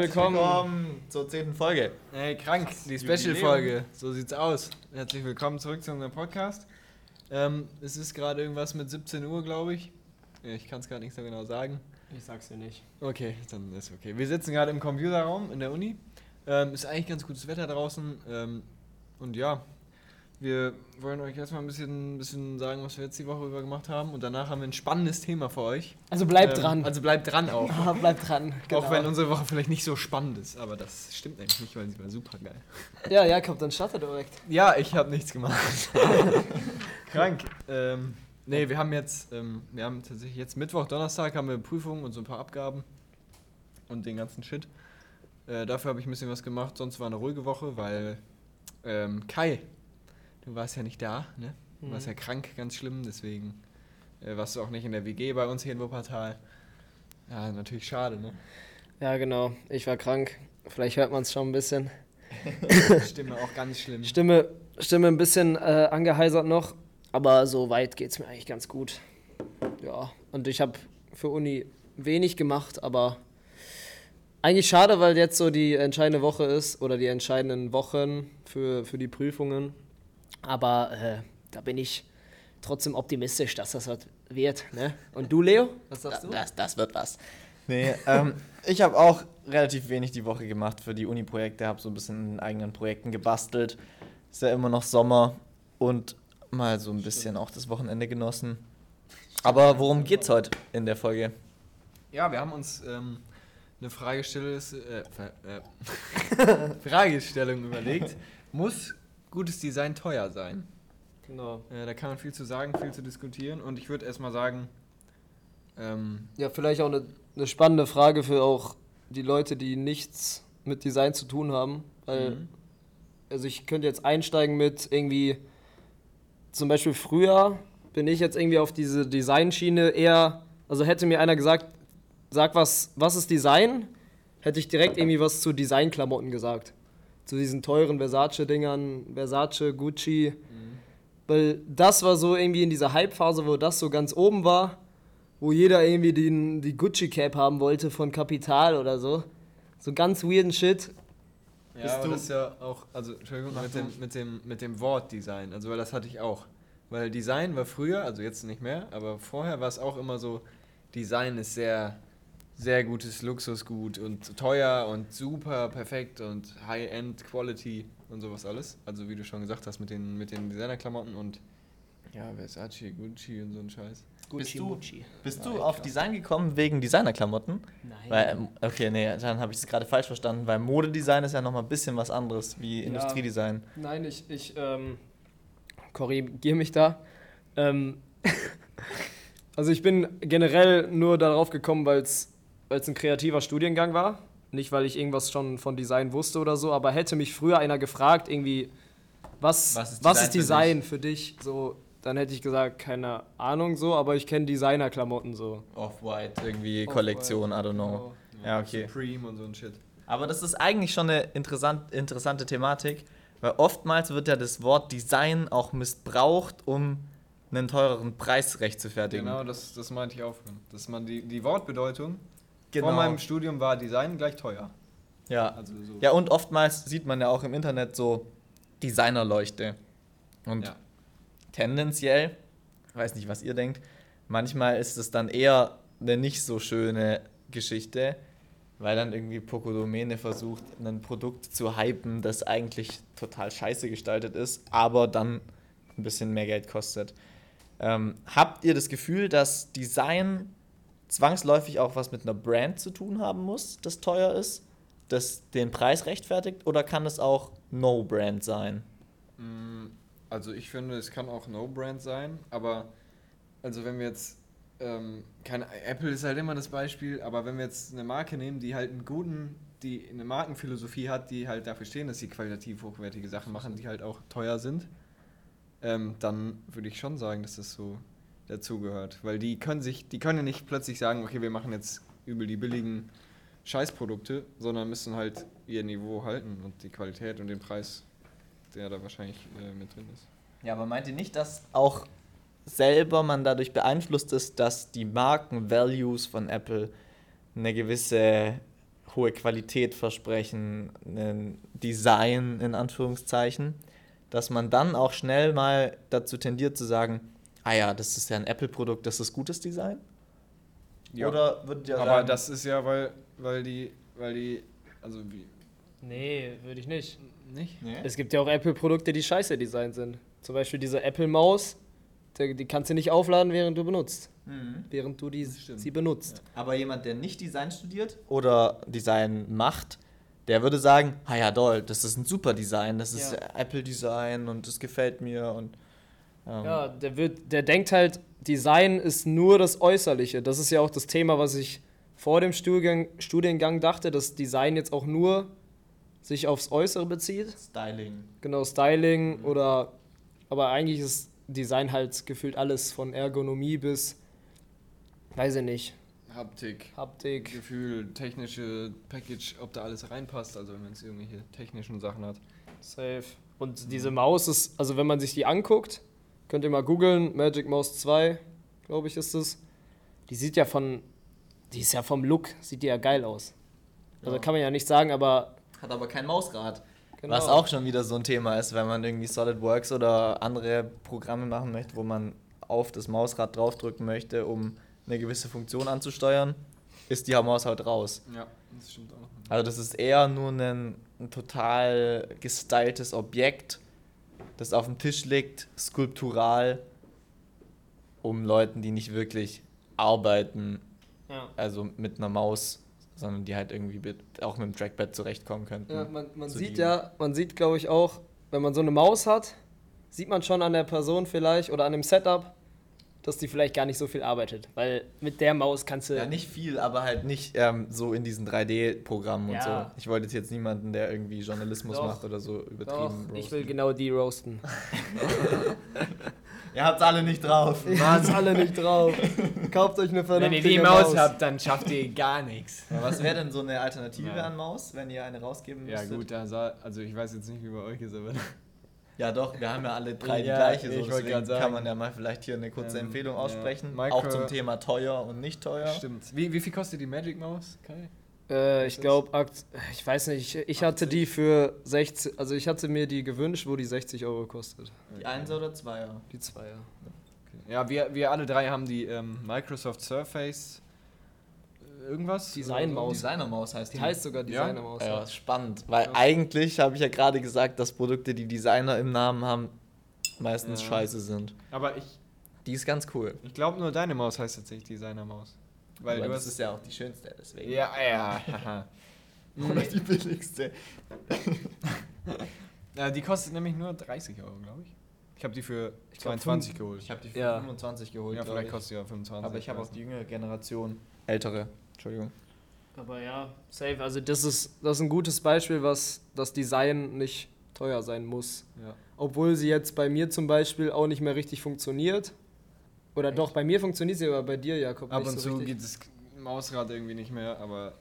willkommen. willkommen zur zehnten Folge. Hey, krank, die Jubiläum. Special-Folge. So sieht's aus. Herzlich willkommen zurück zu unserem Podcast. Ähm, es ist gerade irgendwas mit 17 Uhr, glaube ich. Ich kann es gerade nicht so genau sagen. Ich sag's dir nicht. Okay, dann ist okay. Wir sitzen gerade im Computerraum in der Uni. Ähm, ist eigentlich ganz gutes Wetter draußen. Ähm, und ja, wir wollen euch erstmal ein bisschen, bisschen sagen, was wir jetzt die Woche über gemacht haben. Und danach haben wir ein spannendes Thema für euch. Also bleibt Ähm, dran. Also bleibt dran auch. Bleibt dran. Genau. Auch wenn unsere Woche vielleicht nicht so spannend ist. Aber das stimmt eigentlich nicht, weil sie war super geil. ja, Jakob, dann startet direkt. Ja, ich habe nichts gemacht. Krank. Ähm, nee, wir haben jetzt, ähm, wir haben tatsächlich jetzt Mittwoch, Donnerstag haben wir Prüfungen und so ein paar Abgaben und den ganzen Shit. Äh, dafür habe ich ein bisschen was gemacht. Sonst war eine ruhige Woche, weil ähm, Kai, du warst ja nicht da, ne? Du warst Mhm. ja krank, ganz schlimm, deswegen äh, warst du auch nicht in der WG bei uns hier in Wuppertal. Ja, natürlich schade, ne? Ja, genau. Ich war krank. Vielleicht hört man es schon ein bisschen. Stimme auch ganz schlimm. Stimme, Stimme ein bisschen äh, angeheisert noch. Aber so weit geht's mir eigentlich ganz gut. Ja, und ich habe für Uni wenig gemacht, aber eigentlich schade, weil jetzt so die entscheidende Woche ist oder die entscheidenden Wochen für, für die Prüfungen. Aber äh, da bin ich trotzdem optimistisch, dass das was wird. Ne? Und du, Leo? Was sagst du? Das, das wird was. Nee, ähm, ich habe auch relativ wenig die Woche gemacht für die Uni-Projekte, habe so ein bisschen in eigenen Projekten gebastelt. Ist ja immer noch Sommer und mal so ein bisschen auch das Wochenende genossen. Aber worum geht's heute in der Folge? Ja, wir haben uns ähm, eine Fragestellung, äh, äh, Fragestellung überlegt. Muss gutes Design teuer sein? Genau. Äh, da kann man viel zu sagen, viel zu diskutieren. Und ich würde erstmal sagen, ähm, Ja, vielleicht auch eine, eine spannende Frage für auch die Leute, die nichts mit Design zu tun haben. Weil, Mhm. also ich könnte jetzt einsteigen mit irgendwie, zum Beispiel früher bin ich jetzt irgendwie auf diese Designschiene eher, also hätte mir einer gesagt, sag was, was ist Design? Hätte ich direkt irgendwie was zu Designklamotten gesagt. Zu diesen teuren Versace-Dingern, Versace, Gucci. Weil das war so irgendwie in dieser Hype-Phase, wo das so ganz oben war, wo jeder irgendwie den, die Gucci-Cap haben wollte von Kapital oder so. So ganz weirden Shit. ja, Bist aber du- das ist ja auch, also Entschuldigung, mit dem, mit, dem, mit dem Wort Design, also weil das hatte ich auch. Weil Design war früher, also jetzt nicht mehr, aber vorher war es auch immer so, Design ist sehr, sehr gutes Luxusgut und teuer und super perfekt und High-End Quality und sowas alles. Also wie du schon gesagt hast mit den, mit den Designerklamotten und ja, Versace, Gucci und so ein Scheiß. Bist du- Bist Ja, du auf klar. Design gekommen wegen Designerklamotten? Nein. Weil, ähm, okay, nee, dann habe ich es gerade falsch verstanden, weil Modedesign ist ja nochmal ein bisschen was anderes wie Ja. Industriedesign. Nein, ich, ich ähm, korrigiere mich da. Ähm, also ich bin generell nur darauf gekommen, weil es ein kreativer Studiengang war. Nicht, weil ich irgendwas schon von Design wusste oder so, aber hätte mich früher einer gefragt, irgendwie, was, Was was ist ist Design Design, für, dich? So, dann hätte ich gesagt, keine Ahnung so, aber ich kenne Designerklamotten so. Off-White, irgendwie Off-White, Kollektion, I don't know. Ja, okay. Supreme und so ein Shit. Aber das ist eigentlich schon eine interessant, interessante Thematik, weil oftmals wird ja das Wort Design auch missbraucht, um einen teureren Preis rechtfertigen. Genau, das, das meinte ich auch. Dass man die, die Wortbedeutung Genau. vor meinem Studium war Design gleich teuer. ja. Also so. ja, und oftmals sieht man ja auch im Internet so Designerleuchte. Und Ja. tendenziell, weiß nicht, was ihr denkt, manchmal ist es dann eher eine nicht so schöne Geschichte, weil dann irgendwie Pocodomene versucht, ein Produkt zu hypen, das eigentlich total scheiße gestaltet ist, aber dann ein bisschen mehr Geld kostet. Ähm, habt ihr das Gefühl, dass Design zwangsläufig auch was mit einer Brand zu tun haben muss, das teuer ist, das den Preis rechtfertigt, oder kann es auch No-Brand sein? Mm, Also ich finde, es kann auch No-Brand sein, aber also wenn wir jetzt, ähm, keine, Apple ist halt immer das Beispiel, aber wenn wir jetzt eine Marke nehmen, die halt einen guten, die eine Markenphilosophie hat, die halt dafür stehen, dass sie qualitativ hochwertige Sachen machen, die halt auch teuer sind, ähm, dann würde ich schon sagen, dass das so dazugehört. Weil die können sich, die können ja nicht plötzlich sagen, okay, wir machen jetzt übel die billigen Scheißprodukte, sondern müssen halt ihr Niveau halten und die Qualität und den Preis, der da wahrscheinlich äh, mit drin ist. Ja, aber meint ihr nicht, dass auch selber man dadurch beeinflusst ist, dass die Marken-Values von Apple eine gewisse hohe Qualität versprechen, ein Design in Anführungszeichen, dass man dann auch schnell mal dazu tendiert zu sagen, ah ja, das ist ja ein Apple-Produkt, das ist gutes Design? Ja. Oder würdet ihr Aber sagen, das ist ja, weil, weil die, weil die, also wie, Nee, würde ich nicht. nicht? Nee? Es gibt ja auch Apple-Produkte, die scheiße designt sind. Zum Beispiel diese Apple-Maus, die, die kannst du nicht aufladen, während du benutzt. Mhm. Während du die, sie benutzt. Aber jemand, der nicht Design studiert oder Design macht, der würde sagen, ah ja, doll, das ist ein super Design, das ist Ja. Apple-Design und das gefällt mir und ähm, Ja, der, wird, der denkt halt, Design ist nur das Äußerliche. Das ist ja auch das Thema, was ich vor dem Studiengang, Studiengang dachte, dass Design jetzt auch nur sich aufs Äußere bezieht. Styling. Genau, Styling oder. Aber eigentlich ist Design halt gefühlt alles von Ergonomie bis. Weiß ich nicht. Haptik, Haptik. Gefühl, technische Package, ob da alles reinpasst, also wenn man jetzt irgendwelche technischen Sachen hat. Safe. Und diese Maus ist, also wenn man sich die anguckt, könnt ihr mal googeln, Magic Mouse 2, glaube ich, ist es. Die sieht ja von, die ist ja vom Look, sieht die ja geil aus. Also Ja. kann man ja nicht sagen, aber Hat aber kein Mausrad. genau. Was auch schon wieder so ein Thema ist, wenn man irgendwie SolidWorks oder andere Programme machen möchte, wo man auf das Mausrad draufdrücken möchte, um eine gewisse Funktion anzusteuern, ist die Maus halt raus. Ja, das stimmt auch. Also das ist eher nur ein, ein total gestyltes Objekt, das auf dem Tisch liegt, skulptural, um Leuten, die nicht wirklich arbeiten, Ja. also mit einer Maus, sondern die halt irgendwie mit, auch mit dem Trackpad zurechtkommen könnten. Ja, man, man sieht dienen. ja, man sieht, glaube ich, auch, wenn man so eine Maus hat, sieht man schon an der Person vielleicht oder an dem Setup, dass die vielleicht gar nicht so viel arbeitet. Weil mit der Maus kannst du. Ja, nicht viel, aber halt nicht ähm, so in diesen 3D-Programmen Ja. und so. Ich wollte jetzt niemanden, der irgendwie Journalismus Doch. macht oder so Doch, übertrieben. ich will genau die roasten. Ihr habt's alle nicht drauf. Wart's alle nicht drauf. Kauft euch eine Wenn vernünftige ihr die Maus habt, dann schafft ihr gar nichts. Ja, was wäre denn so eine Alternative Ja. an Maus, wenn ihr eine rausgeben Ja müsstet? gut, da sah, also ich weiß jetzt nicht, wie bei euch ist, aber Ja doch, wir haben ja alle drei die Ja, gleiche, so ich deswegen kann man ja mal vielleicht hier eine kurze Ähm, Empfehlung ja. aussprechen. Micro- Auch zum Thema teuer und nicht teuer. stimmt. Wie, wie viel kostet die Magic Maus, Kai? Äh, ich glaube, ich weiß nicht, ich hatte die für 60, also ich hatte mir die gewünscht, wo die 60 Euro kostet. Die Einser oder Zweier? Die Zweier. Ja, wir, wir alle drei haben die ähm, Microsoft Surface äh, irgendwas? Designmaus. Designermaus heißt Die heißt sogar Ja? Designermaus. Ja, ist spannend. Weil Ja. eigentlich habe ich ja gerade gesagt, dass Produkte, die Designer im Namen haben, meistens Ja. scheiße sind. Aber ich, Die ist ganz cool. ich glaube nur deine Maus heißt tatsächlich Designermaus. Weil Aber du das hast ist ja auch die schönste, deswegen. Ja, ja. Oder die billigste. ja, die kostet nämlich nur 30 Euro, glaube ich. Ich habe die für Ich glaub, 22 geholt. Ich habe die für Ja. 25 geholt. ja, glaub vielleicht ich. kostet die ja 25. Aber ich habe auch die jüngere Generation. Ältere, Entschuldigung. Aber ja, safe. Also das ist, das ist ein gutes Beispiel, was das Design nicht teuer sein muss. Ja. Obwohl sie jetzt bei mir zum Beispiel auch nicht mehr richtig funktioniert. Oder doch, bei mir funktioniert sie, aber bei dir, Jakob, Ab nicht und so zu richtig. geht das Mausrad irgendwie nicht mehr, aber.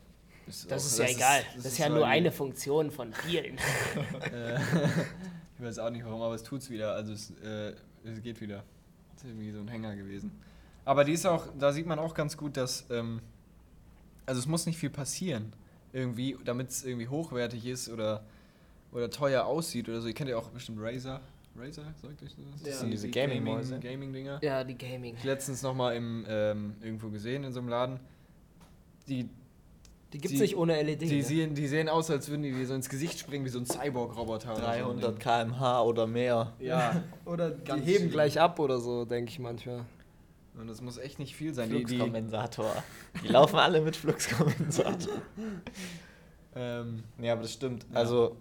Ist Das auch- ist ja egal. Das, ist ja nur eine Funktion von vielen. Äh, ich weiß auch nicht warum, aber es tut's wieder. Also es, äh, es geht wieder. Das ist irgendwie so ein Hänger gewesen. Aber die ist auch, da sieht man auch ganz gut, dass, ähm, also es muss nicht viel passieren, irgendwie, damit es irgendwie hochwertig ist oder, oder teuer aussieht oder so. Ihr kennt ja auch bestimmt Razer. Razer, sagt euch das? Ja. Das sind Diese Gaming-Mäuse. Gaming-Dinger. Ja, die Gaming. Ich letztens nochmal im, ähm, irgendwo gesehen in so einem Laden. Die, Die gibt's die- nicht ohne LED. die, ne? sehen, die sehen aus, als würden die dir so ins Gesicht springen wie so ein Cyborg-Roboter. oder so ein 300 Ding. km/h oder mehr. Ja, Oder die Ganz heben schlimm. gleich ab oder so, denke ich manchmal. Und das muss echt nicht viel sein. Die, die, Fluxkompensator. Die laufen alle mit Fluxkompensator. ähm, Ja, aber das stimmt. Ja. Also,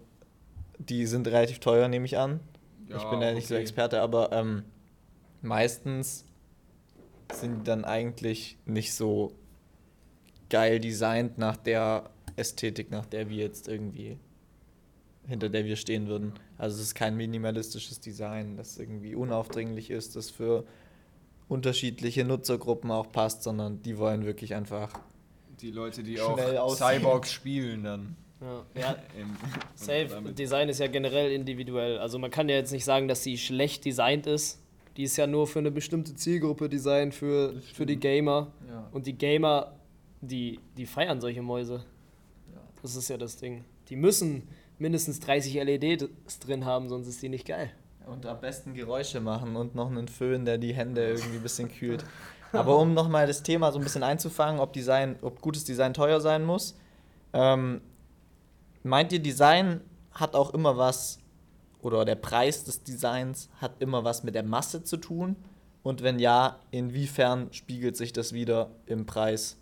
die sind relativ teuer, nehme ich an. ich ja, bin ja nicht so okay. Experte, aber ähm, meistens sind die dann eigentlich nicht so geil designt nach der Ästhetik, nach der wir jetzt irgendwie hinter der wir stehen würden. Also es ist kein minimalistisches Design, das irgendwie unaufdringlich ist, das für unterschiedliche Nutzergruppen auch passt, sondern die wollen wirklich einfach Die Leute, die Schnell auch aussehen. Cyborgs spielen dann. Ja, ja Im- safe. Design ist ja generell individuell. Also man kann ja jetzt nicht sagen, dass sie schlecht designt ist. Die ist ja nur für eine bestimmte Zielgruppe designt, für, für die Gamer. ja, Und die Gamer, die, die feiern solche Mäuse. Das ist ja das Ding. Die müssen mindestens 30 LEDs drin haben, sonst ist die nicht geil. Und am besten Geräusche machen und noch einen Föhn, der die Hände irgendwie ein bisschen kühlt. Aber um nochmal das Thema so ein bisschen einzufangen, ob, Design, ob gutes Design teuer sein muss, ähm, meint ihr, Design hat auch immer was, oder der Preis des Designs hat immer was mit der Masse zu tun? Und wenn ja, inwiefern spiegelt sich das wieder im Preis,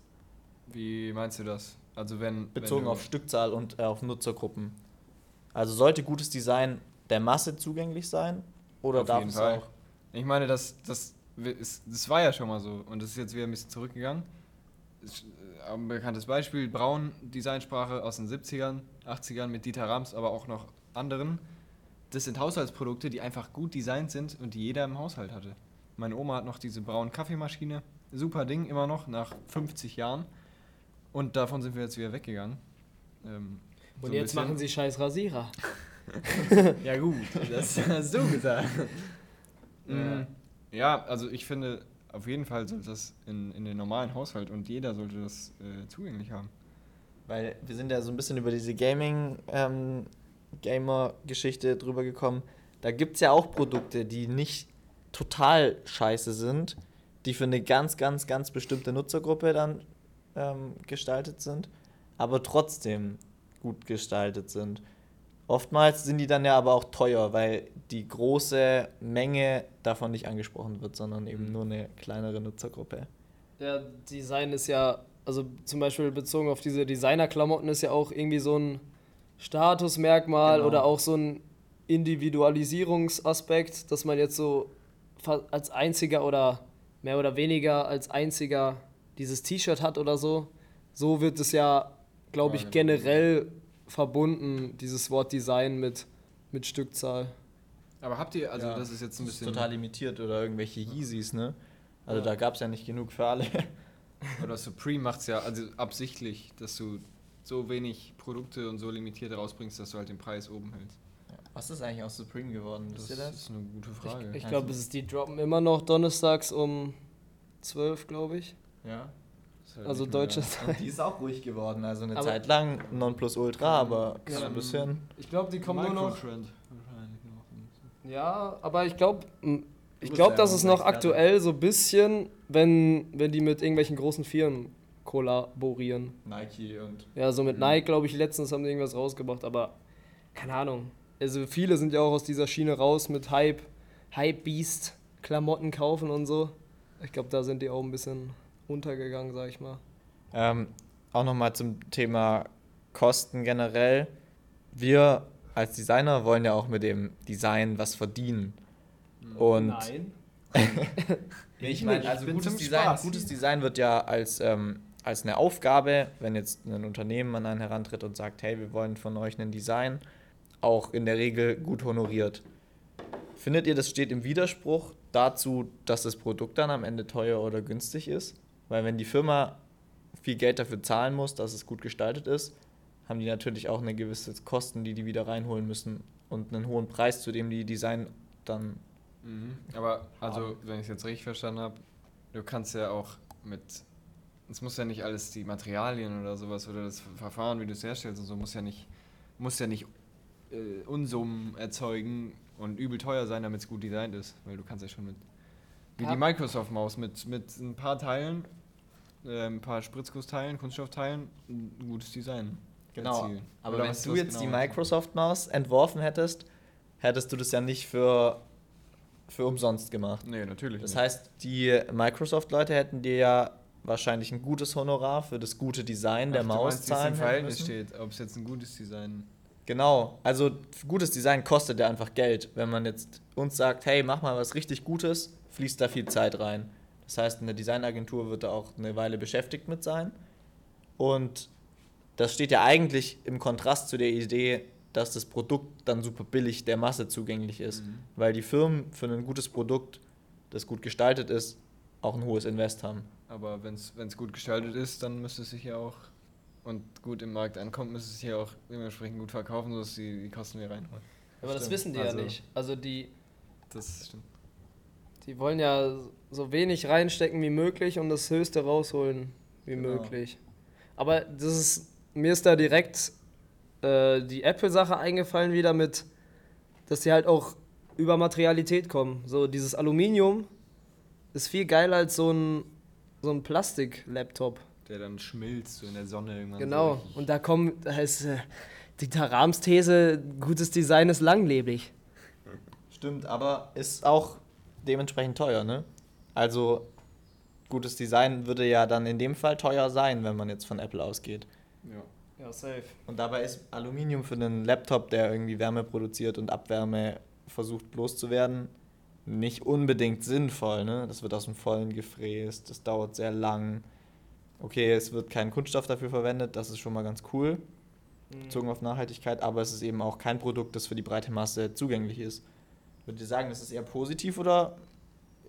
Wie meinst du das? Also wenn bezogen wenn auf Stückzahl und äh, auf Nutzergruppen? Also sollte gutes Design der Masse zugänglich sein? Oder Auf darf jeden es Fall. auch Ich meine, das, das, ist, das war ja schon mal so und das ist jetzt wieder ein bisschen zurückgegangen. Äh, Ein bekanntes Beispiel, Braun, Designsprache aus den 70ern, 80ern mit Dieter Rams, aber auch noch anderen. Das sind Haushaltsprodukte, die einfach gut designt sind und die jeder im Haushalt hatte. Meine Oma hat noch diese braune Kaffeemaschine. Super Ding, immer noch, nach 50 Jahren. Und davon sind wir jetzt wieder weggegangen. Ähm, so Und ein jetzt bisschen. machen sie scheiß Rasierer. Ja gut, das hast du gesagt. Ja. Ja, also ich finde, auf jeden Fall sollte das in, in den normalen Haushalt und jeder sollte das äh, zugänglich haben. Weil wir sind ja so ein bisschen über diese Gaming, ähm, Gamer-Geschichte drüber gekommen. Da gibt es ja auch Produkte, die nicht total scheiße sind, die für eine ganz, ganz, ganz bestimmte Nutzergruppe dann ähm, gestaltet sind, aber trotzdem gut gestaltet sind. Oftmals sind die dann ja aber auch teuer, weil die große Menge davon nicht angesprochen wird, sondern eben nur eine kleinere Nutzergruppe. Ja, Design ist ja, also zum Beispiel bezogen auf diese Designerklamotten ist ja auch irgendwie so ein Statusmerkmal Genau. oder auch so ein Individualisierungsaspekt, dass man jetzt so als einziger oder mehr oder weniger als einziger dieses T-Shirt hat oder so. So wird es ja, glaube ich, Ja, generell verbunden, dieses Wort Design mit, mit Stückzahl. Aber habt ihr, also Ja, das ist jetzt ein Das ist bisschen... total limitiert oder irgendwelche Yeezys, ne? Also Ja. da gab es ja nicht genug für alle. Oder Supreme macht es ja also absichtlich, dass du so wenig Produkte und so limitiert rausbringst, dass du halt den Preis oben hältst. Was ist eigentlich aus Supreme geworden? Das das? ist eine gute Frage. Ich glaube, es ist die droppen immer noch donnerstags um 12, glaube ich. Ja. Also deutsche Und die ist auch ruhig geworden. Also eine Aber- Zeit lang Nonplusultra, aber Ja. so ein bisschen. Ich glaube, die kommen nur noch. Ja, aber ich glaube, ich glaube, dass es noch aktuell so ein bisschen, wenn, wenn die mit irgendwelchen großen Firmen kollaborieren. Nike und. Ja, so mit Mhm. Nike, glaube ich, letztens haben die irgendwas rausgebracht, aber keine Ahnung. Also viele sind ja auch aus dieser Schiene raus mit Hype, Hype Beast, Klamotten kaufen und so. Ich glaube, da sind die auch ein bisschen untergegangen, sag ich mal. Ähm, auch nochmal zum Thema Kosten generell. Wir als Designer wollen ja auch mit dem Design was verdienen. Und Nein. Nee, ich meine, also ich gutes Design, Spaß. gutes Design wird ja als, ähm, als eine Aufgabe, wenn jetzt ein Unternehmen an einen herantritt und sagt, hey, wir wollen von euch ein Design, auch in der Regel gut honoriert. Findet ihr, das steht im Widerspruch dazu, dass das Produkt dann am Ende teuer oder günstig ist? Weil wenn die Firma viel Geld dafür zahlen muss, dass es gut gestaltet ist, haben die natürlich auch eine gewisse Kosten, die die wieder reinholen müssen und einen hohen Preis, zu dem die Design dann Mhm. Aber, also, wenn ich es jetzt richtig verstanden habe, du kannst ja auch mit. Es muss ja nicht alles die Materialien oder sowas oder das Verfahren, wie du es herstellst und so, muss ja nicht, muss ja nicht äh, Unsummen erzeugen und übel teuer sein, damit es gut designt ist. Weil du kannst ja schon mit. Wie Ja. die Microsoft-Maus mit, mit ein paar Teilen, äh, ein paar Spritzgussteilen, Kunststoffteilen, ein gutes Design. Genau. erzielen. Aber Oder wenn du jetzt die genau- Microsoft-Maus entworfen hättest, hättest du das ja nicht für, für umsonst gemacht. Nee, natürlich. Das nicht. heißt, die Microsoft-Leute hätten dir ja wahrscheinlich ein gutes Honorar für das gute Design der Ach, du Maus meinst, wie es im zahlen Verhältnis müssen. steht, ob es jetzt ein gutes Design Genau, also gutes Design kostet ja einfach Geld. Wenn man jetzt uns sagt, hey, mach mal was richtig Gutes, fließt da viel Zeit rein. Das heißt, eine Designagentur wird da auch eine Weile beschäftigt mit sein. Und das steht ja eigentlich im Kontrast zu der Idee, dass das Produkt dann super billig der Masse zugänglich ist. Mhm. Weil die Firmen für ein gutes Produkt, das gut gestaltet ist, auch ein hohes Invest haben. Aber wenn es gut gestaltet ist, dann müsste es sich ja auch und gut im Markt ankommt, müsste es sich ja auch dementsprechend gut verkaufen, sodass die, die Kosten wieder reinholen. Aber das Stimmt. wissen die Also- ja nicht. Also die, Das stimmt. die wollen ja so wenig reinstecken wie möglich und das Höchste rausholen wie Genau. möglich. Aber das ist mir ist da direkt äh, die Apple-Sache eingefallen wieder mit, dass die halt auch über Materialität kommen. So dieses Aluminium ist viel geiler als so ein, so ein Plastik-Laptop. Der dann schmilzt so in der Sonne irgendwann. Genau. So. Und da kommen, da ist äh, die Tarams These, gutes Design ist langlebig. Stimmt, aber ist auch dementsprechend teuer, ne? Also gutes Design würde ja dann in dem Fall teuer sein, wenn man jetzt von Apple ausgeht. ja. Ja, safe. Und dabei ist Aluminium für einen Laptop, der irgendwie Wärme produziert und Abwärme versucht loszuwerden, nicht unbedingt sinnvoll. Ne? Das wird aus dem Vollen gefräst, das dauert sehr lang. Okay, es wird kein Kunststoff dafür verwendet, das ist schon mal ganz cool, bezogen auf Nachhaltigkeit, aber es ist eben auch kein Produkt, das für die breite Masse zugänglich ist. Würdet ihr sagen, das ist eher positiv oder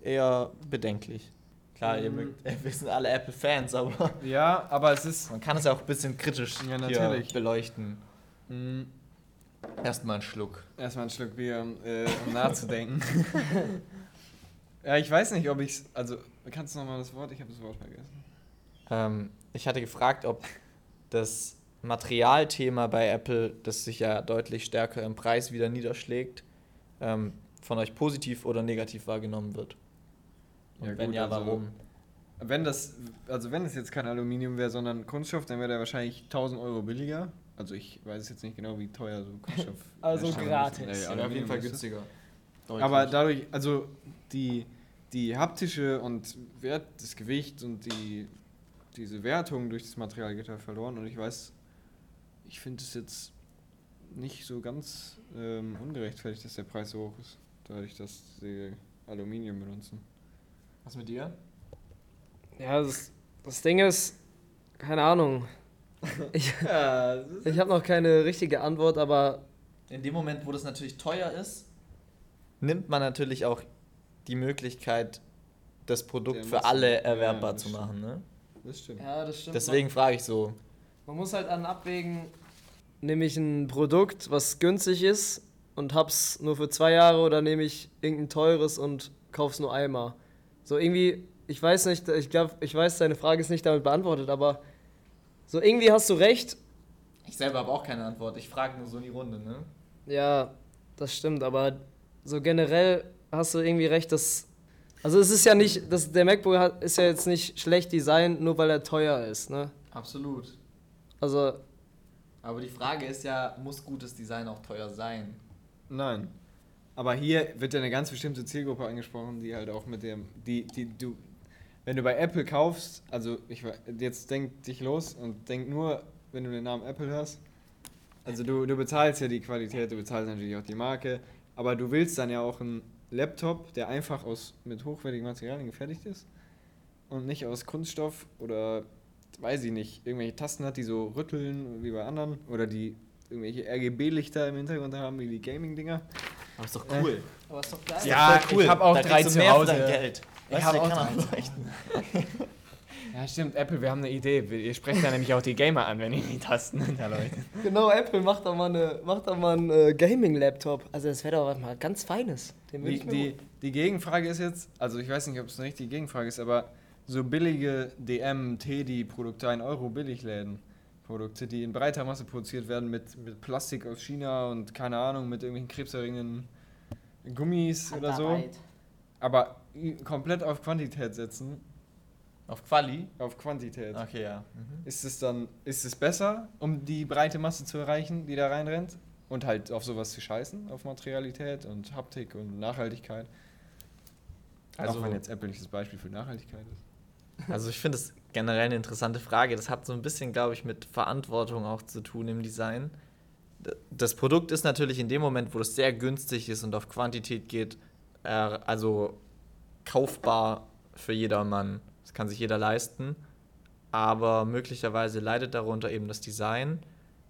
eher bedenklich? Klar, ihr Mm. mögt, wir sind alle Apple-Fans, aber ja, aber es ist. man kann es ja auch ein bisschen kritisch Ja, hier natürlich. beleuchten. Mh, Erstmal einen Schluck. Erstmal ein Schluck Bier, um, äh, um nachzudenken. ja, ich weiß nicht, ob ich's. Also, kannst du nochmal das Wort? Ich habe das Wort vergessen. Ähm, ich hatte gefragt, ob das Materialthema bei Apple, das sich ja deutlich stärker im Preis wieder niederschlägt, ähm, von euch positiv oder negativ wahrgenommen wird. Und Ja, wenn gut, ja, also- warum? Wenn das, also wenn es jetzt kein Aluminium wäre, sondern Kunststoff, dann wäre der wahrscheinlich 1000 Euro billiger. Also ich weiß jetzt nicht genau, wie teuer so Kunststoff Also herstellen gratis. muss. Ja, Aluminium ist. Deutlich. Aber dadurch, also die, die haptische und Wert, das Gewicht und die, diese Wertung durch das Material geht halt verloren. Und ich weiß, ich finde es jetzt nicht so ganz ähm, ungerechtfertigt, dass der Preis so hoch ist, dadurch, dass sie Aluminium benutzen. Was mit dir? Ja, das, das Ding ist, keine Ahnung. Ich, Ja, ich habe noch keine richtige Antwort, aber In dem Moment, wo das natürlich teuer ist, nimmt man natürlich auch die Möglichkeit, das Produkt für alle Ja, erwerbbar das zu machen. Ne? Das stimmt. ja, das stimmt. Deswegen frage ich so. Man muss halt dann abwägen, nehme ich ein Produkt, was günstig ist und hab's nur für zwei Jahre oder nehme ich irgendein teures und kauf's nur einmal. So irgendwie, ich weiß nicht, ich glaube, ich weiß, deine Frage ist nicht damit beantwortet, aber so irgendwie hast du recht. Ich selber habe auch keine Antwort. Ich frage nur so in die Runde. Ne? Ja, das stimmt, aber so generell hast du irgendwie recht, dass. Also es ist ja nicht, das, der MacBook hat, ist ja jetzt nicht schlecht designt, nur weil er teuer ist, ne? Absolut. Also, Aber die Frage ist ja, muss gutes Design auch teuer sein? Nein. Aber hier wird ja eine ganz bestimmte Zielgruppe angesprochen, die halt auch mit dem, die, die du, wenn du bei Apple kaufst, also ich jetzt denk dich los und denk nur, wenn du den Namen Apple hörst. Also du, du bezahlst ja die Qualität, du bezahlst natürlich auch die Marke, aber du willst dann ja auch einen Laptop, der einfach aus mit hochwertigen Materialien gefertigt ist und nicht aus Kunststoff oder weiß ich nicht, irgendwelche Tasten hat, die so rütteln wie bei anderen oder die irgendwelche RGB-Lichter im Hintergrund haben, wie die Gaming-Dinger. Aber ist doch cool. aber ist doch geil. Ja, ich hab auch da drei zu du mehr für Hause. dein Geld. Ich Weißt hab du, der auch drei. Ja, stimmt, Apple, wir haben eine Idee. Ihr sprecht da nämlich auch die Gamer an, wenn ihr die Tasten hinterleuchtet. Genau, Apple macht da mal, eine, macht da mal einen äh, Gaming-Laptop. Also das wäre doch was mal ganz Feines. Die, die, die Gegenfrage ist jetzt, also ich weiß nicht, ob es eine richtige Gegenfrage ist, aber so billige DM, Teddy-Produkte, 1 Euro Billigläden, Produkte, die in breiter Masse produziert werden mit, mit Plastik aus China und keine Ahnung, mit irgendwelchen krebserregenden Gummis oder so, Handarbeit. aber komplett auf Quantität setzen, Auf Quali? auf Quantität. Okay, ja. Mhm. Ist es dann, ist es besser, um die breite Masse zu erreichen, die da reinrennt? Und halt auf sowas zu scheißen, auf Materialität und Haptik und Nachhaltigkeit. Also- auch wenn jetzt Apple nicht das Beispiel für Nachhaltigkeit ist. Also ich finde es generell eine interessante Frage. Das hat so ein bisschen, glaube ich, mit Verantwortung auch zu tun im Design. Das Produkt ist natürlich in dem Moment, wo es sehr günstig ist und auf Quantität geht, äh, also kaufbar für jedermann. Das kann sich jeder leisten. Aber möglicherweise leidet darunter eben das Design,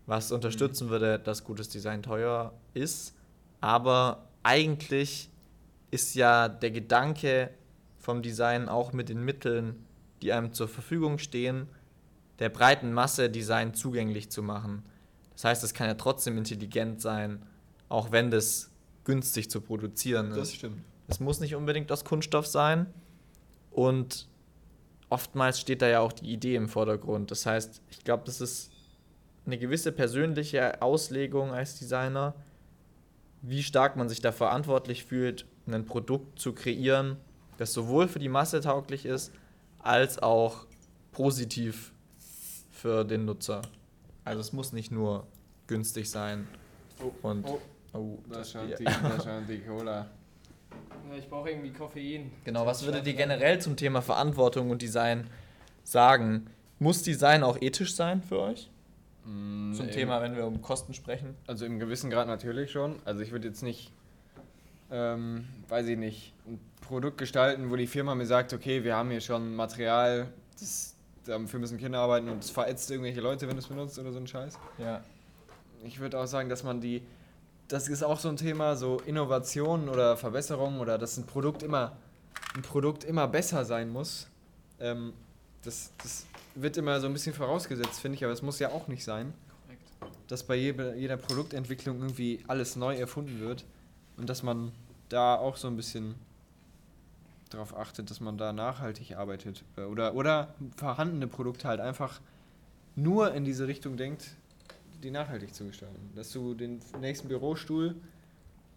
was unterstützen würde, dass gutes Design teuer ist. Aber eigentlich ist ja der Gedanke vom Design auch mit den Mitteln, die einem zur Verfügung stehen, der breiten Masse Design zugänglich zu machen. Das heißt, es kann ja trotzdem intelligent sein, auch wenn das günstig zu produzieren ist. stimmt. Es muss nicht unbedingt aus Kunststoff sein. Und oftmals steht da ja auch die Idee im Vordergrund. Das heißt, ich glaube, das ist eine gewisse persönliche Auslegung als Designer, wie stark man sich da verantwortlich fühlt, ein Produkt zu kreieren, das sowohl für die Masse tauglich ist, als auch positiv für den Nutzer. Also es muss nicht nur günstig sein und oh, oh, da das schaut Bier. die, da schaut die Cola. Ja, ich brauche irgendwie Koffein. Genau, was würdet ihr generell zum Thema Verantwortung und Design sagen? Muss Design auch ethisch sein für euch? Mm, Zum im- Thema, wenn wir um Kosten sprechen. Also im gewissen Grad natürlich schon. Also ich würde jetzt nicht, ähm, weiß ich nicht, ein Produkt gestalten, wo die Firma mir sagt, okay, wir haben hier schon Material, das, dafür müssen Kinder arbeiten und es verätzt irgendwelche Leute, wenn du es benutzt oder so ein Scheiß. Ja. Ich würde auch sagen, dass man die, das ist auch so ein Thema, so Innovationen oder Verbesserungen oder dass ein Produkt immer, ein Produkt immer besser sein muss. Ähm, das, das wird immer so ein bisschen vorausgesetzt, finde ich, aber es muss ja auch nicht sein dass bei jeder, jeder Produktentwicklung irgendwie alles neu erfunden wird und dass man da auch so ein bisschen darauf achtet, dass man da nachhaltig arbeitet Äh, oder, oder vorhandene Produkte halt einfach nur in diese Richtung denkt, die nachhaltig zu gestalten. Dass du den nächsten Bürostuhl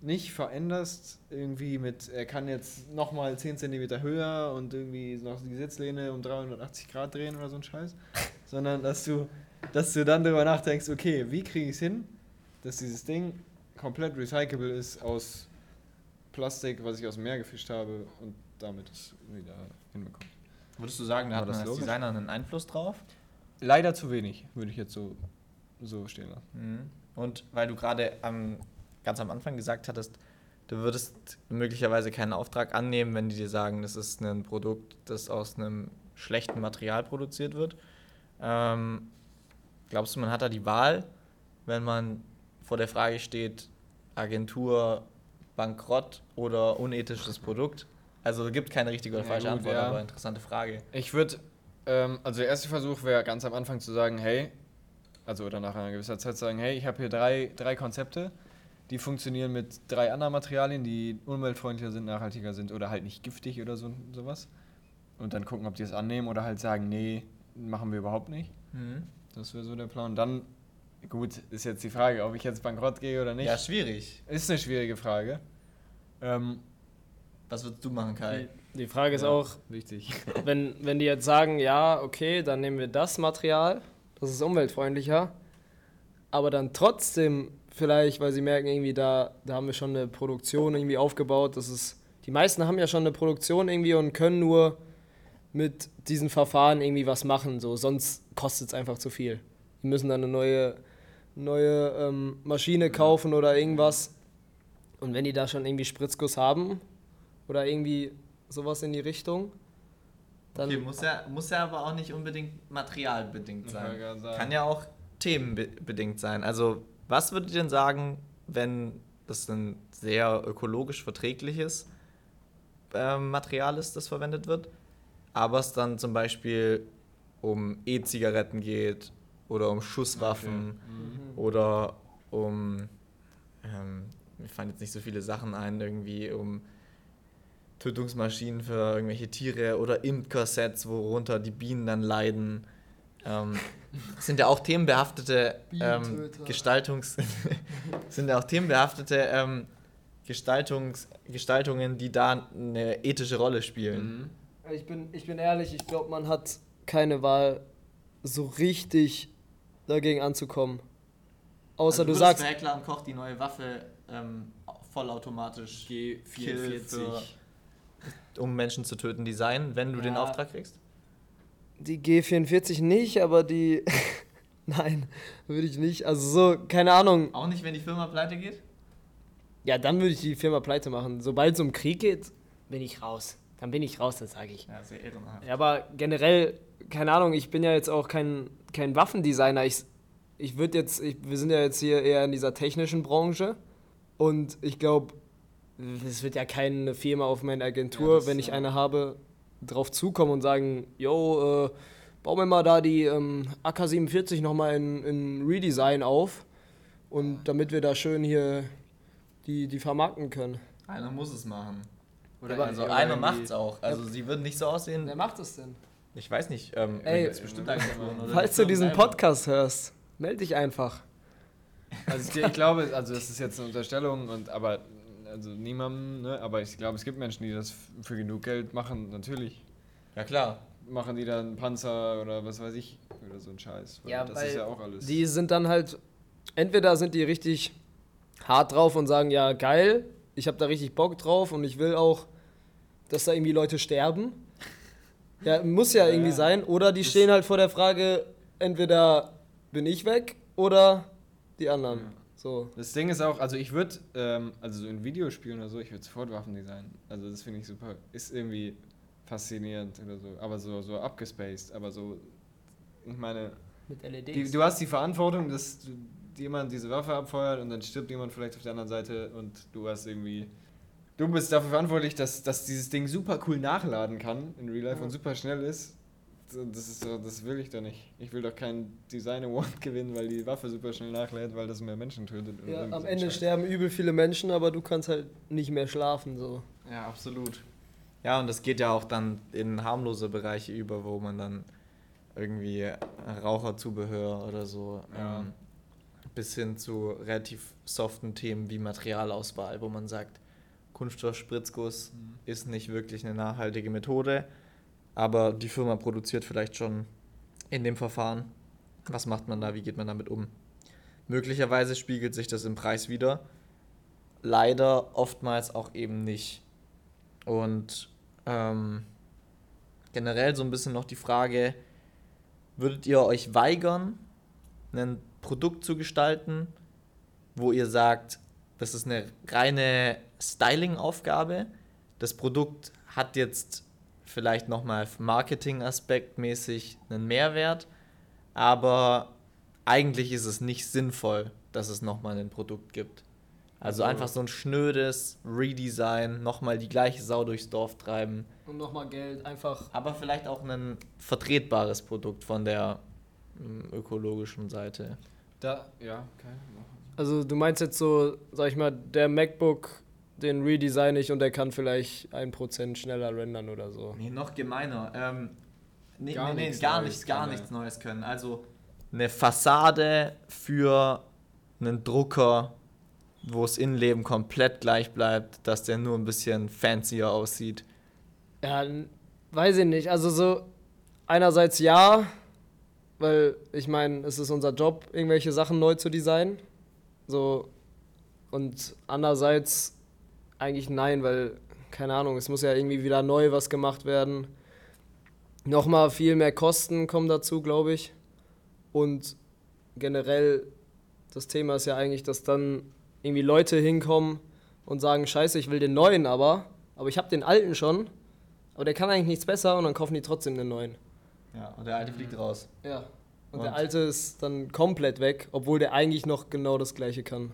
nicht veränderst, irgendwie mit, er kann jetzt nochmal 10 cm höher und irgendwie noch die Sitzlehne um 380 Grad drehen oder so ein Scheiß, sondern dass du dass du dann darüber nachdenkst, okay, wie kriege ich es hin, dass dieses Ding komplett recyclable ist aus Plastik, was ich aus dem Meer gefischt habe und damit es wieder hinbekommt. Würdest du sagen, da hat man das als? Designer einen Einfluss drauf? Leider zu wenig, würde ich jetzt so, so stehen lassen. Mhm. Und weil du gerade am, ganz am Anfang gesagt hattest, du würdest möglicherweise keinen Auftrag annehmen, wenn die dir sagen, das ist ein Produkt, das aus einem schlechten Material produziert wird. Ähm, glaubst du, man hat da die Wahl, wenn man vor der Frage steht, Agentur, Bankrott oder unethisches Produkt? Also es gibt keine richtige oder Ja, falsche gut, Antwort, ja. aber interessante Frage. Ich würde, ähm, also der erste Versuch wäre ganz am Anfang zu sagen, hey, also oder nach einer gewisser Zeit sagen, hey, ich habe hier drei, drei Konzepte, die funktionieren mit drei anderen Materialien, die umweltfreundlicher sind, nachhaltiger sind oder halt nicht giftig oder so, sowas. Und dann gucken, ob die es annehmen oder halt sagen, nee, machen wir überhaupt nicht. Mhm. Das wäre so der Plan. Und dann, gut, ist jetzt die Frage, ob ich jetzt bankrott gehe oder nicht. Ja, schwierig. Ist eine schwierige Frage. Ähm, Was würdest du machen, Kai? Die Frage ist ja, auch, wichtig. wenn, wenn die jetzt sagen, ja, okay, dann nehmen wir das Material, das ist umweltfreundlicher, aber dann trotzdem vielleicht, weil sie merken, irgendwie da, da haben wir schon eine Produktion irgendwie aufgebaut, das ist, die meisten haben ja schon eine Produktion irgendwie und können nur mit diesen Verfahren irgendwie was machen, so, sonst kostet es einfach zu viel. Die müssen dann eine neue, neue ähm, Maschine kaufen oder irgendwas. Und wenn die da schon irgendwie Spritzguss haben oder irgendwie sowas in die Richtung, dann okay, muss ja, muss ja aber auch nicht unbedingt materialbedingt sein. sagen. Kann ja auch themenbedingt sein. Also, was würdet ihr denn sagen, wenn das ein sehr ökologisch verträgliches ähm, Material ist, das verwendet wird, aber es dann zum Beispiel um E-Zigaretten geht oder um Schusswaffen Mhm. oder um, ähm, mir fallen jetzt nicht so viele Sachen ein, irgendwie um Tötungsmaschinen für irgendwelche Tiere oder Imker-Sets, worunter die Bienen dann leiden. Ähm, sind ja auch themenbehaftete ähm. Gestaltungs sind ja auch themenbehaftete ähm, Gestaltungs Gestaltungen, die da eine ethische Rolle spielen. Mhm. Ich bin, ich bin ehrlich, ich glaube, man hat keine Wahl, so richtig dagegen anzukommen. Außer du sagst, Heckler und Koch die neue Waffe ähm, vollautomatisch Kill für- um Menschen zu töten, designen, wenn du den Ja. Auftrag kriegst? die G44 nicht, aber die. Nein, würde ich nicht. Also so, keine Ahnung. Auch nicht, wenn die Firma pleite geht? Ja, dann würde ich die Firma pleite machen. Sobald es um Krieg geht, bin ich raus. Dann bin ich raus, das sage ich. Ja, sehr ehrenhaft. Ja, aber generell, keine Ahnung, ich bin ja jetzt auch kein, kein Waffendesigner. Ich, ich würde jetzt, ich, wir sind ja jetzt hier eher in dieser technischen Branche und ich glaube, es wird ja keine Firma auf meine Ja, Agentur, das, wenn ich äh, eine habe, drauf zukommen und sagen, yo, äh, bau mir mal da die ähm, AK-47 nochmal in, in Redesign auf und damit wir da schön hier die, die vermarkten können. Einer muss es machen. Oder also oder einer macht es auch. Also sie würden nicht so aussehen. macht es denn? Ich weiß nicht. Ähm, Ey, bestimmt die Falls du diesen. Podcast hörst, Meld dich einfach. Also ich, ich glaube, also das ist jetzt eine Unterstellung und aber also niemandem, ne? Aber ich glaube, es gibt Menschen, die das für genug Geld machen, natürlich. Ja klar. Machen die dann Panzer oder was weiß ich oder so ein Scheiß. Weil Ja, das weil ist ja auch alles. Die sind dann halt, entweder sind die richtig hart drauf und sagen, ja, geil, ich habe da richtig Bock drauf und ich will auch, dass da irgendwie Leute sterben. Ja, muss ja Ja, irgendwie ja. sein. Oder die Das- stehen halt vor der Frage, entweder bin ich weg oder die anderen. Ja. So. Das Ding ist auch, also ich würde, ähm, also so in Videospielen oder so, ich würde sofort Waffen designen. Also das finde ich super. Ist irgendwie faszinierend oder so. Aber so, so abgespaced. Aber so, ich meine, Mit die, LEDs. du hast die Verantwortung, dass du, jemand diese Waffe abfeuert und dann stirbt jemand vielleicht auf der anderen Seite und du hast irgendwie. Du bist dafür verantwortlich, dass, dass dieses Ding super cool nachladen kann in Real Life und super schnell ist. Das, ist so, das will ich doch nicht. Ich will doch keinen Design Award gewinnen, weil die Waffe super schnell nachlädt, weil das mehr Menschen tötet. Ja, am Ende Scheiß. sterben übel viele Menschen, aber du kannst halt nicht mehr schlafen. So. Ja, absolut. Ja, und das geht ja auch dann in harmlose Bereiche über, wo man dann irgendwie Raucherzubehör oder so Ja. ähm, bis hin zu relativ soften Themen wie Materialauswahl, wo man sagt, Kunststoffspritzguss Mhm. ist nicht wirklich eine nachhaltige Methode, aber die Firma produziert vielleicht schon in dem Verfahren. Was macht man da? Wie geht man damit um? Möglicherweise spiegelt sich das im Preis wieder. Leider oftmals auch eben nicht. Und ähm, generell so ein bisschen noch die Frage, würdet ihr euch weigern, ein Produkt zu gestalten, wo ihr sagt, das ist eine reine Styling-Aufgabe. Das Produkt hat jetzt vielleicht nochmal Marketing-Aspekt-mäßig einen Mehrwert, aber eigentlich ist es nicht sinnvoll, dass es nochmal ein Produkt gibt. Also Also- einfach so ein schnödes Redesign, nochmal die gleiche Sau durchs Dorf treiben, Und nochmal Geld, einfach. aber vielleicht auch ein vertretbares Produkt von der mm, ökologischen Seite. Da, ja, okay. Also du meinst jetzt so, sag ich mal, der MacBook, den redesign ich und der kann vielleicht ein Prozent schneller rendern oder so. Nee, noch gemeiner. Ähm, nee, Gar nee, nee, nichts gar Neues nichts, gar nichts Neues können. Also eine Fassade für einen Drucker, wo das Innenleben komplett gleich bleibt, dass der nur ein bisschen fancier aussieht. Ja, weiß ich nicht. Also so einerseits ja, weil ich meine, es ist unser Job, irgendwelche Sachen neu zu designen. So und andererseits eigentlich nein, weil keine Ahnung, es muss ja irgendwie wieder neu was gemacht werden. Nochmal viel mehr Kosten kommen dazu, glaube ich. Und generell das Thema ist ja eigentlich, dass dann irgendwie Leute hinkommen und sagen, scheiße, ich will den neuen aber, aber ich habe den alten schon, aber der kann eigentlich nichts besser und dann kaufen die trotzdem den neuen. Ja, und der alte fliegt raus. Ja. Und, Und? der alte ist dann komplett weg, obwohl der eigentlich noch genau das gleiche kann.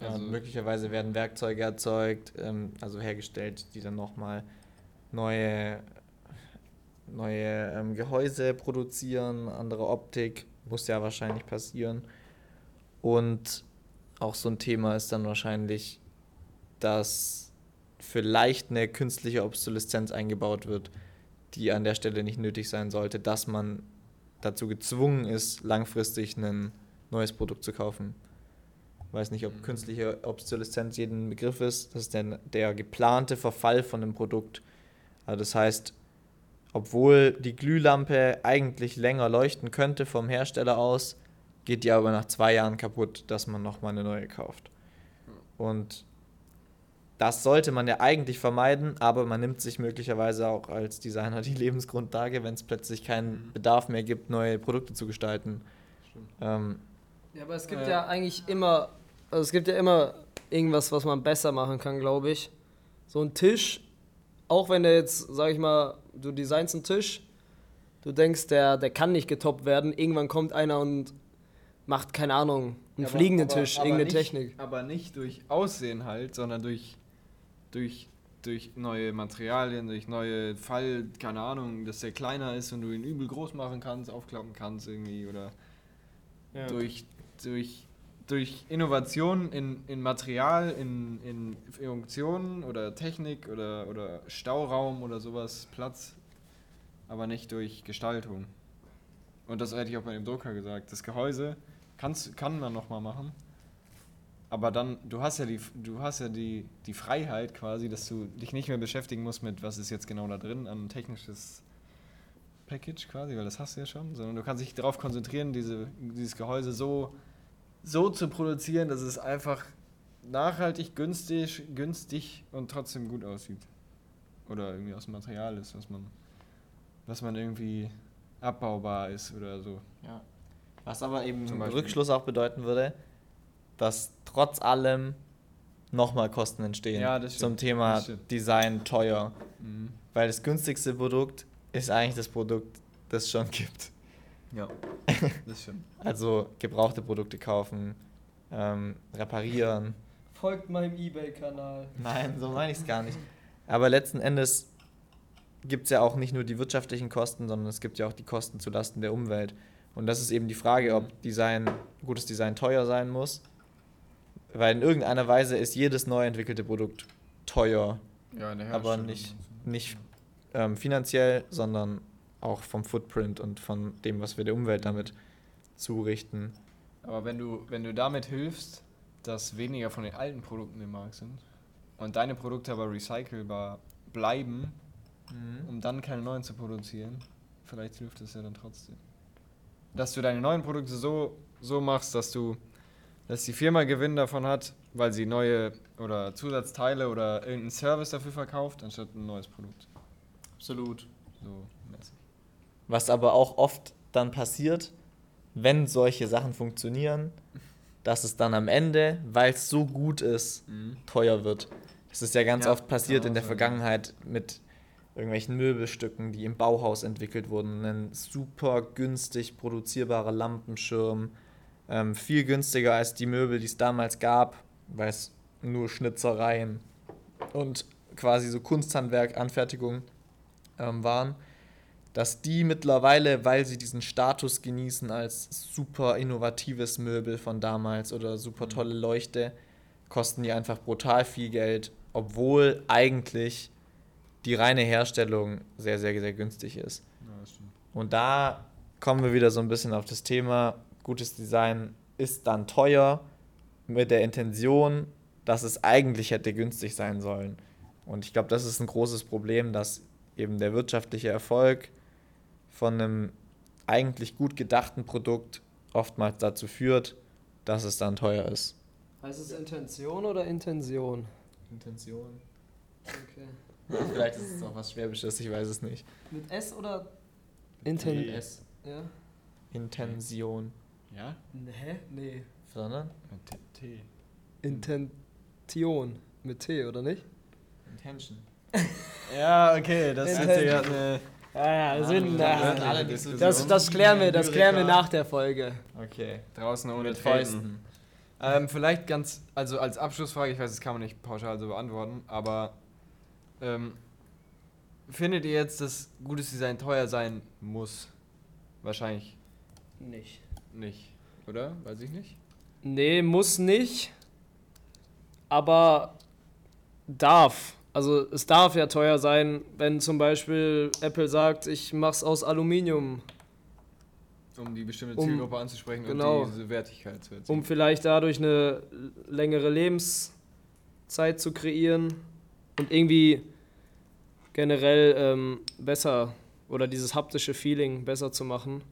Ja, Also- und möglicherweise werden Werkzeuge erzeugt, ähm, also hergestellt, die dann nochmal neue, neue ähm, Gehäuse produzieren, andere Optik, muss ja wahrscheinlich passieren. Und auch so ein Thema ist dann wahrscheinlich, dass vielleicht eine künstliche Obsoleszenz eingebaut wird, die an der Stelle nicht nötig sein sollte, dass man dazu gezwungen ist, langfristig ein neues Produkt zu kaufen. Weiß nicht, ob Mhm. künstliche Obsoleszenz jeden Begriff ist. Das ist der, der geplante Verfall von einem Produkt. Also das heißt, obwohl die Glühlampe eigentlich länger leuchten könnte vom Hersteller aus, geht die aber nach zwei Jahren kaputt, dass man nochmal eine neue kauft. Und das sollte man ja eigentlich vermeiden, aber man nimmt sich möglicherweise auch als Designer die Lebensgrundlage, wenn es plötzlich keinen Mhm. Bedarf mehr gibt, neue Produkte zu gestalten. Ähm, Ja, aber es gibt Äh. ja eigentlich immer, also es gibt ja immer irgendwas, was man besser machen kann, glaube ich. So ein Tisch, auch wenn der jetzt, sag ich mal, du designst einen Tisch, du denkst, der, der kann nicht getoppt werden, irgendwann kommt einer und macht, keine Ahnung, einen Aber- fliegenden aber- Tisch, aber irgendeine nicht, Technik. Aber nicht durch Aussehen halt, sondern durch, durch, durch neue Materialien, durch neue Fall, keine Ahnung, dass der kleiner ist und du ihn übel groß machen kannst, aufklappen kannst irgendwie oder durch, durch, durch Innovation in, in Material, in, in Funktionen oder Technik oder, oder Stauraum oder sowas, Platz, aber nicht durch Gestaltung. Und das hätte ich auch bei dem Drucker gesagt. Das Gehäuse kannst, kann man nochmal machen. Aber dann, du hast ja die, du hast ja die, die Freiheit quasi, dass du dich nicht mehr beschäftigen musst mit, was ist jetzt genau da drin, an technisches Package quasi, weil das hast du ja schon, sondern du kannst dich darauf konzentrieren, diese, dieses Gehäuse so, so zu produzieren, dass es einfach nachhaltig, günstig, günstig und trotzdem gut aussieht. Oder irgendwie aus dem Material ist, was man, was man irgendwie abbaubar ist oder so. Ja. Was aber eben Zum im Beispiel. Rückschluss auch bedeuten würde, dass trotz allem nochmal Kosten entstehen Ja, das zum Thema. Design teuer. Mhm. Weil das günstigste Produkt ist eigentlich das Produkt, das es schon gibt. Ja, das stimmt. Also gebrauchte Produkte kaufen, ähm, reparieren. Folgt meinem Ebay-Kanal. Nein, so meine ich es gar nicht. Aber letzten Endes gibt es ja auch nicht nur die wirtschaftlichen Kosten, sondern es gibt ja auch die Kosten zulasten der Umwelt. Und das ist eben die Frage, ob Design, gutes Design teuer sein muss. Weil in irgendeiner Weise ist jedes neu entwickelte Produkt teuer. Ja, in der Aber nicht-. Nicht ähm, finanziell, sondern auch vom Footprint und von dem, was wir der Umwelt damit zurichten. Aber wenn du, wenn du damit hilfst, dass weniger von den alten Produkten im Markt sind und deine Produkte aber recycelbar bleiben, um dann keine neuen zu produzieren, vielleicht hilft es ja dann trotzdem. Dass du deine neuen Produkte so, so machst, dass du, dass die Firma Gewinn davon hat, weil sie neue oder Zusatzteile oder irgendeinen Service dafür verkauft, anstatt ein neues Produkt. Absolut. So. Was aber auch oft dann passiert, wenn solche Sachen funktionieren, dass es dann am Ende, weil es so gut ist, teuer wird. Das ist ja ganz Ja, oft passiert in der sein, Vergangenheit mit irgendwelchen Möbelstücken, die im Bauhaus entwickelt wurden. Ein super günstig produzierbarer Lampenschirm, ähm, viel günstiger als die Möbel, die es damals gab, weil es nur Schnitzereien und quasi so Kunsthandwerk, Anfertigung ähm, waren, dass die mittlerweile, weil sie diesen Status genießen als super innovatives Möbel von damals oder super tolle Leuchte, kosten die einfach brutal viel Geld, obwohl eigentlich die reine Herstellung sehr, sehr, sehr günstig ist. Ja, stimmt. Und da kommen wir wieder so ein bisschen auf das Thema, gutes Design ist dann teuer mit der Intention, dass es eigentlich hätte günstig sein sollen. Und ich glaube, das ist ein großes Problem, dass eben der wirtschaftliche Erfolg von einem eigentlich gut gedachten Produkt oftmals dazu führt, dass es dann teuer ist. Heißt es Intention oder Intention? Intention. Okay. Vielleicht ist es auch was Schwäbisches, ich weiß es nicht. Mit S oder Inten S. Ja? Intention. Ja? Hä? Nee. Sondern? Mit T. Intention. Mit T, oder nicht? Intention. Ja, okay, das ist ja eine. Ah, ja, Sinn, Diskussionen. das, das klären wir, das klären wir nach der Folge. Okay. Draußen ohne Mit. Fäusten. Ähm, vielleicht ganz, also als Abschlussfrage, ich weiß, das kann man nicht pauschal so beantworten, aber ähm, findet ihr jetzt, dass gutes Design teuer sein muss? Wahrscheinlich Nicht. nicht, oder? Weiß ich nicht. Nee, muss nicht. Aber darf. Also es darf ja teuer sein, wenn zum Beispiel Apple sagt, ich mach's aus Aluminium, Um die bestimmte Um- Zielgruppe anzusprechen genau. und diese Wertigkeit zu erzielen. um vielleicht dadurch eine längere Lebenszeit zu kreieren und irgendwie generell ähm, besser oder dieses haptische Feeling besser zu machen.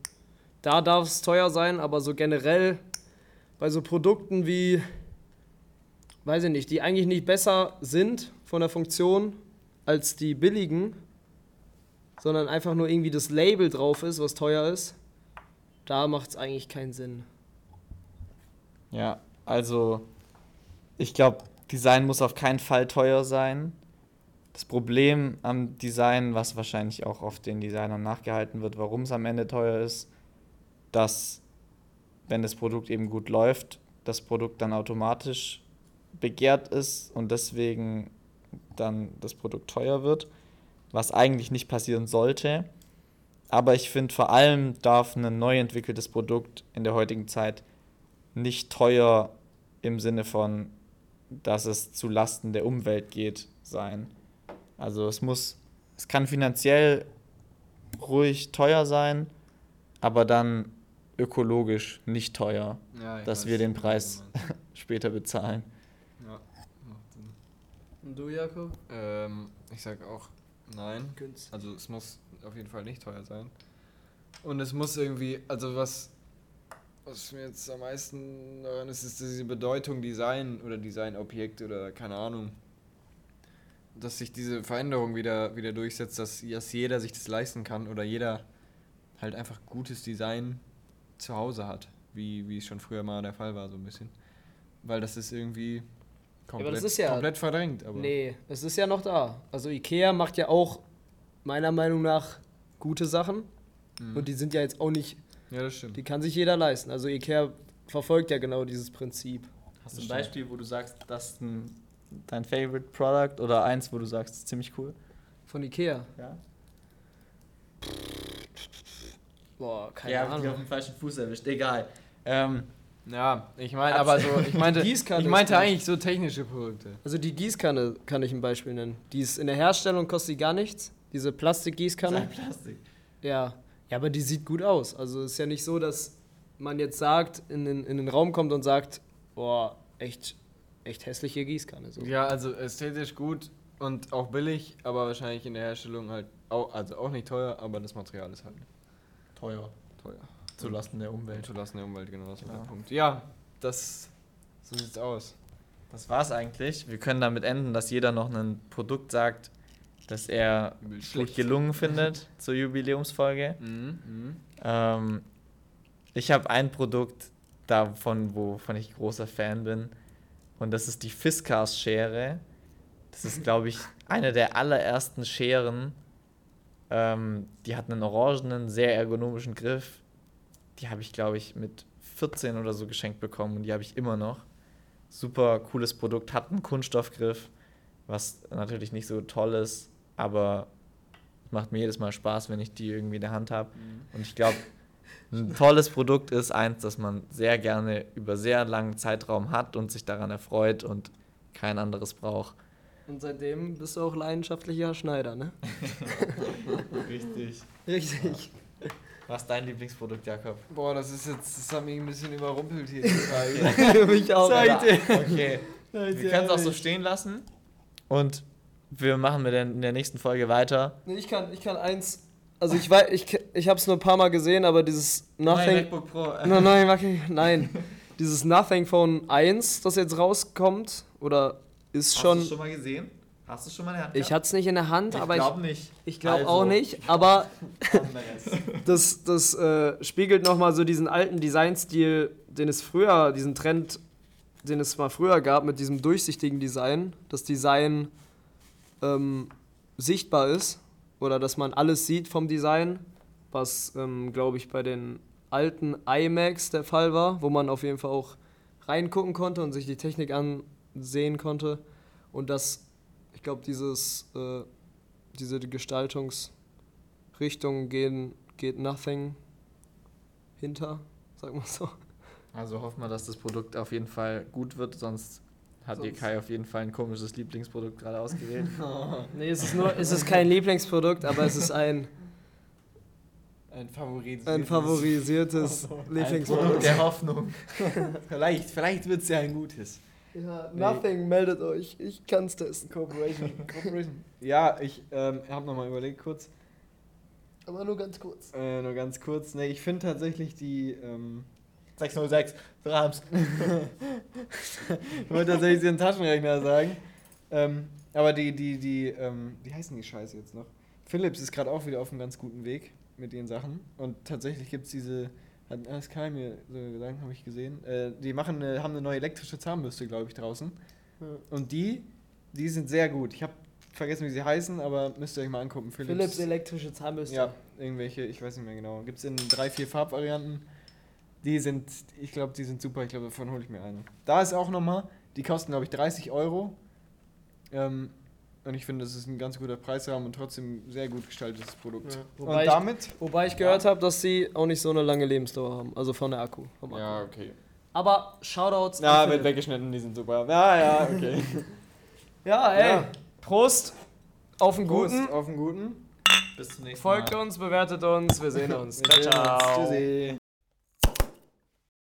Da darf es teuer sein, aber so generell bei so Produkten wie, weiß ich nicht, die eigentlich nicht besser sind von der Funktion als die billigen, sondern einfach nur irgendwie das Label drauf ist, was teuer ist, da macht es eigentlich keinen Sinn. Ja, also ich glaube, Design muss auf keinen Fall teuer sein. Das Problem am Design, was wahrscheinlich auch oft den Designern nachgehalten wird, warum es am Ende teuer ist, dass wenn das Produkt eben gut läuft, das Produkt dann automatisch begehrt ist und deswegen dann das Produkt teuer wird, was eigentlich nicht passieren sollte. Aber ich finde, vor allem darf ein neu entwickeltes Produkt in der heutigen Zeit nicht teuer im Sinne von, dass es zu Lasten der Umwelt geht, sein. Also es muss, es kann finanziell ruhig teuer sein, aber dann ökologisch nicht teuer, Ja, dass weiß, wir den Preis später bezahlen. Ja. Und du, Jakob? Ähm, ich sag auch nein. Günstig. Also es muss auf jeden Fall nicht teuer sein. Und es muss irgendwie, also was, was mir jetzt am meisten daran ist, ist diese Bedeutung Design oder Designobjekt oder keine Ahnung. Dass sich diese Veränderung wieder, wieder durchsetzt, dass, dass jeder sich das leisten kann oder jeder halt einfach gutes Design zu Hause hat, wie, wie es schon früher mal der Fall war, so ein bisschen. Weil das ist irgendwie aber komplett, das ist ja- komplett verdrängt. Aber Nee, es ist ja noch da. Also Ikea macht ja auch meiner Meinung nach gute Sachen. Mhm. Und die sind ja jetzt auch nicht, ja, das stimmt. die kann sich jeder leisten. Also Ikea verfolgt ja genau dieses Prinzip. Hast du ein Beispiel, wo du sagst, das ist ein, dein Favorite Product oder eins, wo du sagst, das ist ziemlich cool? Von Ikea. Ja. Boah, keine ja, die auf Ahnung. den falschen Fuß erwischt. Egal. Ähm, Ja, ich meine, aber so, ich meinte, ich meinte eigentlich so technische Produkte. Also die Gießkanne kann ich ein Beispiel nennen. Die ist in der Herstellung kostet die gar nichts. Diese Plastikgießkanne. Plastik. Ja. Ja, aber die sieht gut aus. Also es ist ja nicht so, dass man jetzt sagt, in den, in den Raum kommt und sagt, boah, echt, echt hässliche Gießkanne. So. Ja, also ästhetisch gut und auch billig, aber wahrscheinlich in der Herstellung halt auch, also auch nicht teuer, aber das Material ist halt Teuer. teuer. Zulasten der Umwelt. Zulassen der Umwelt, genau das war Ja. der Punkt. Ja, das, so sieht's aus. Das war's eigentlich. Wir können damit enden, dass jeder noch ein Produkt sagt, das er gut schlecht. gelungen findet zur Jubiläumsfolge. Mhm, mhm. Ähm, ich habe ein Produkt davon, wovon ich großer Fan bin. Und das ist die Fiskars-Schere. Das ist, glaube ich, eine der allerersten Scheren. Ähm, die hat einen orangenen, sehr ergonomischen Griff. Die habe ich, glaube ich, mit 14 oder so geschenkt bekommen und die habe ich immer noch. Super cooles Produkt, hat einen Kunststoffgriff, was natürlich nicht so toll ist, aber macht mir jedes Mal Spaß, wenn ich die irgendwie in der Hand habe. Und ich glaube, ein tolles Produkt ist eins, das man sehr gerne über sehr langen Zeitraum hat und sich daran erfreut und kein anderes braucht. Und seitdem bist du auch leidenschaftlicher Schneider, ne? Richtig. Richtig. Was ist dein Lieblingsprodukt, Jakob? Boah, das ist jetzt, das hat mich ein bisschen überrumpelt hier, die Frage. Mich auch. Seite. Okay. Wir können es auch so stehen lassen und wir machen mit der, in der nächsten Folge weiter. Nee, ich kann, ich kann eins. Also ich weiß, ich, ich habe es nur ein paar Mal gesehen, aber dieses Nothing. MacBook Pro. Nein, nein, nein, nein. Dieses Nothing Phone 1, das jetzt rauskommt, oder ist Hast schon. du schon mal gesehen? Hast du schon mal in der Hand Ich hatte es nicht in der Hand, Ich aber ich, glaube nicht. ich glaube Also, auch nicht. Aber das, das äh, spiegelt nochmal so diesen alten Designstil, den es früher, diesen Trend, den es mal früher gab mit diesem durchsichtigen Design. Das Design ähm, sichtbar ist oder dass man alles sieht vom Design, was, ähm, glaube ich, bei den alten iMacs der Fall war, wo man auf jeden Fall auch reingucken konnte und sich die Technik ansehen konnte. Und das, ich glaube, dieses, äh, diese Gestaltungsrichtung gehen, geht Nothing hinter, sag mal so. Also hoffen wir, dass das Produkt auf jeden Fall gut wird, sonst hat dir Kai auf jeden Fall ein komisches Lieblingsprodukt gerade ausgewählt. Nee, es ist nur, es ist kein Lieblingsprodukt, aber es ist ein, Ein Favorit. ein favorisiertes Lieblingsprodukt. Produkt der Hoffnung. Vielleicht, vielleicht wird es ja ein gutes. Ja, Nothing, meldet euch, ich kann's testen. Corporation. Corporation. Ja, ich ähm, habe nochmal überlegt kurz. Aber nur ganz kurz. Äh, nur ganz kurz. Ne, ich finde tatsächlich die. Ähm, 606, Rams. ich wollte tatsächlich den Taschenrechner sagen. Ähm, aber die, die, die, ähm, wie heißen die Scheiße jetzt noch? Philips ist gerade auch wieder auf einem ganz guten Weg mit ihren Sachen. Und tatsächlich gibt es diese, hat alles Kai mir so gesagt, habe ich gesehen. Äh, die machen eine, haben eine neue elektrische Zahnbürste, glaube ich, draußen. Ja. Und die, die sind sehr gut. Ich habe vergessen, wie sie heißen, aber müsst ihr euch mal angucken. Philips elektrische Zahnbürste. Ja, irgendwelche, ich weiß nicht mehr genau. Gibt es in drei, vier Farbvarianten. Die sind, ich glaube, die sind super. Ich glaube, davon hole ich mir eine. Da ist auch nochmal, die kosten, glaube ich, 30 Euro. Ähm, und ich finde, das ist ein ganz guter Preisrahmen und trotzdem sehr gut gestaltetes Produkt. Ja, Und wobei ich- damit? Wobei ich gehört habe, dass sie auch nicht so eine lange Lebensdauer haben. Also von der Akku. Vom Akku. Ja, okay. Aber Shoutouts Ja, wird weggeschnitten, die sind super. Ja, ja, okay. Ja, ey. Ja. Prost auf Prost guten. auf einen guten. Bis zum nächsten Folgt Mal. uns, bewertet uns, wir sehen uns. Wir Ciao, ciao. Tschüssi.